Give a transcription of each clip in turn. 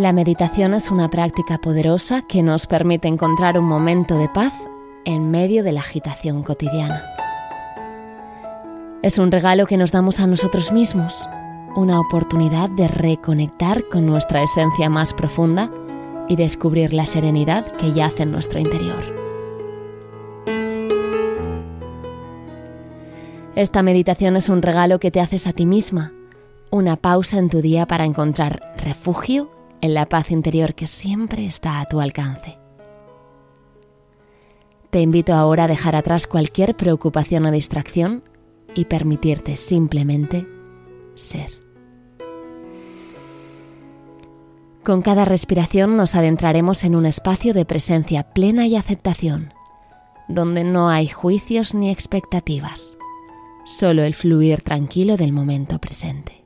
La meditación es una práctica poderosa que nos permite encontrar un momento de paz en medio de la agitación cotidiana. Es un regalo que nos damos a nosotros mismos, una oportunidad de reconectar con nuestra esencia más profunda y descubrir la serenidad que yace en nuestro interior. Esta meditación es un regalo que te haces a ti misma, una pausa en tu día para encontrar refugio en la paz interior que siempre está a tu alcance. Te invito ahora a dejar atrás cualquier preocupación o distracción y permitirte simplemente ser. Con cada respiración nos adentraremos en un espacio de presencia plena y aceptación, donde no hay juicios ni expectativas, solo el fluir tranquilo del momento presente.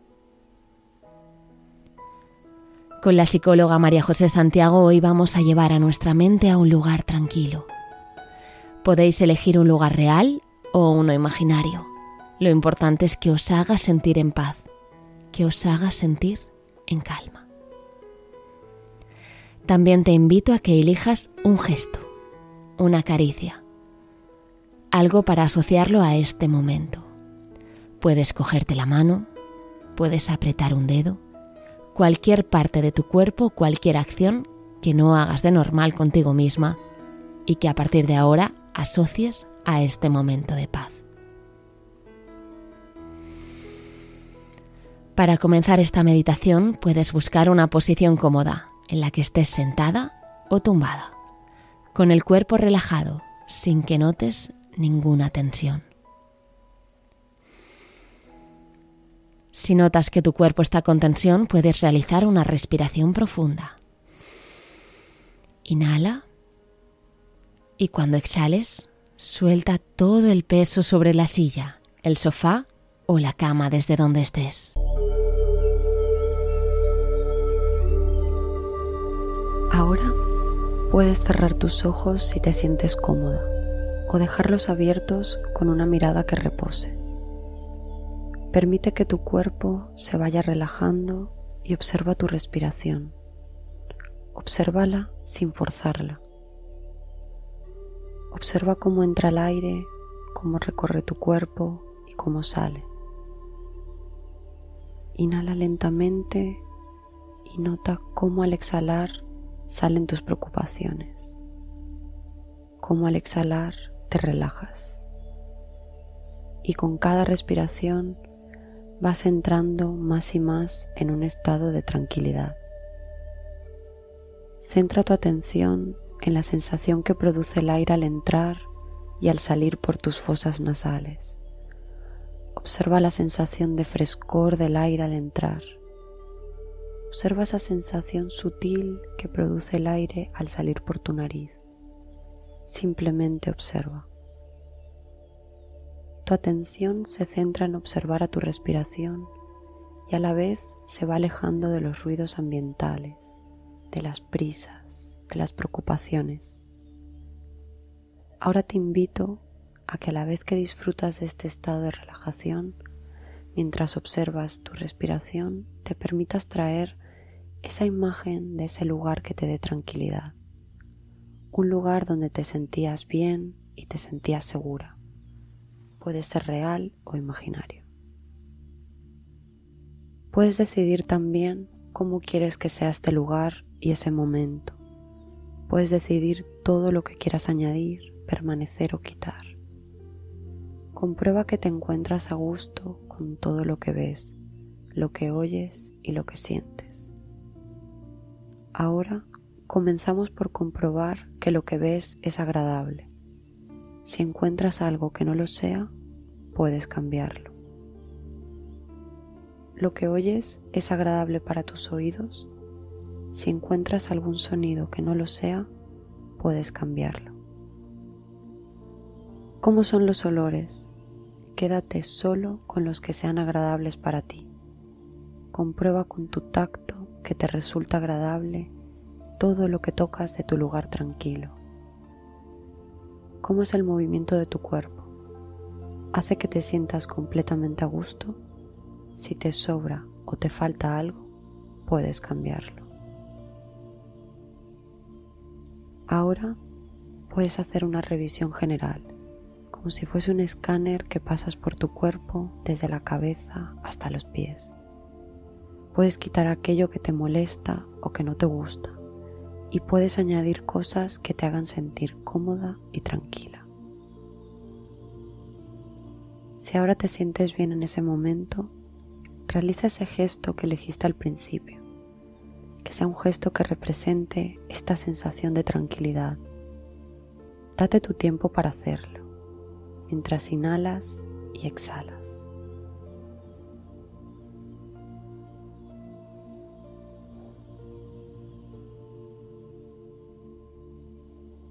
Con la psicóloga María José Santiago hoy vamos a llevar a nuestra mente a un lugar tranquilo. Podéis elegir un lugar real o uno imaginario. Lo importante es que os haga sentir en paz, que os haga sentir en calma. También te invito a que elijas un gesto, una caricia, algo para asociarlo a este momento. Puedes cogerte la mano, puedes apretar un dedo, cualquier parte de tu cuerpo, cualquier acción que no hagas de normal contigo misma y que a partir de ahora asocies a este momento de paz. Para comenzar esta meditación puedes buscar una posición cómoda en la que estés sentada o tumbada, con el cuerpo relajado sin que notes ninguna tensión. Si notas que tu cuerpo está con tensión, puedes realizar una respiración profunda. Inhala y cuando exhales, suelta todo el peso sobre la silla, el sofá o la cama desde donde estés. Ahora puedes cerrar tus ojos si te sientes cómoda o dejarlos abiertos con una mirada que repose. Permite que tu cuerpo se vaya relajando y observa tu respiración. Obsérvala sin forzarla. Observa cómo entra el aire, cómo recorre tu cuerpo y cómo sale. Inhala lentamente y nota cómo al exhalar salen tus preocupaciones. Cómo al exhalar te relajas. Y con cada respiración vas entrando más y más en un estado de tranquilidad. Centra tu atención en la sensación que produce el aire al entrar y al salir por tus fosas nasales. Observa la sensación de frescor del aire al entrar. Observa esa sensación sutil que produce el aire al salir por tu nariz. Simplemente observa. Tu atención se centra en observar a tu respiración y a la vez se va alejando de los ruidos ambientales, de las prisas, de las preocupaciones. Ahora te invito a que a la vez que disfrutas de este estado de relajación, mientras observas tu respiración, te permitas traer esa imagen de ese lugar que te dé tranquilidad, un lugar donde te sentías bien y te sentías segura puede ser real o imaginario. Puedes decidir también cómo quieres que sea este lugar y ese momento. Puedes decidir todo lo que quieras añadir, permanecer o quitar. Comprueba que te encuentras a gusto con todo lo que ves, lo que oyes y lo que sientes. Ahora comenzamos por comprobar que lo que ves es agradable si encuentras algo que no lo sea, puedes cambiarlo. Lo que oyes es agradable para tus oídos. Si encuentras algún sonido que no lo sea, puedes cambiarlo. ¿Cómo son los olores? Quédate solo con los que sean agradables para ti. Comprueba con tu tacto que te resulta agradable todo lo que tocas de tu lugar tranquilo cómo es el movimiento de tu cuerpo. Hace que te sientas completamente a gusto. Si te sobra o te falta algo, puedes cambiarlo. Ahora puedes hacer una revisión general, como si fuese un escáner que pasas por tu cuerpo desde la cabeza hasta los pies. Puedes quitar aquello que te molesta o que no te gusta y puedes añadir cosas que te hagan sentir cómoda y tranquila. Si ahora te sientes bien en ese momento, realiza ese gesto que elegiste al principio, que sea un gesto que represente esta sensación de tranquilidad. Date tu tiempo para hacerlo, mientras inhalas y exhalas.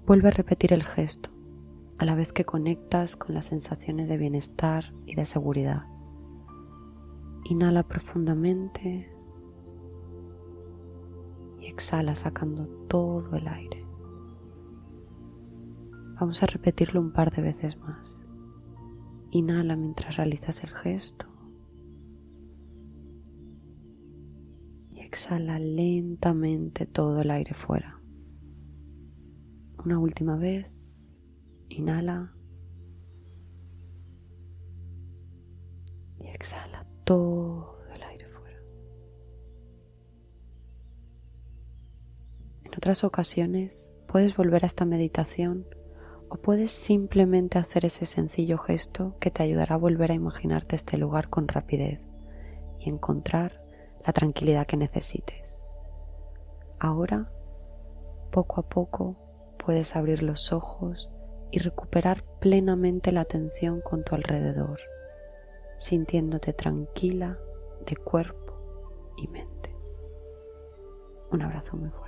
Vuelve a repetir el gesto, a la vez que conectas con las sensaciones de bienestar y de seguridad. Inhala profundamente y exhala sacando todo el aire. Vamos a repetirlo un par de veces más. Inhala mientras realizas el gesto. Y exhala lentamente todo el aire fuera. Una última vez. Inhala. Y exhala todo el aire fuera. En otras ocasiones puedes volver a esta meditación o puedes simplemente hacer ese sencillo gesto que te ayudará a volver a imaginarte este lugar con rapidez y encontrar la tranquilidad que necesites. Ahora, poco a poco, puedes abrir los ojos y recuperar plenamente la atención con tu alrededor, sintiéndote tranquila de cuerpo y mente. Un abrazo muy fuerte.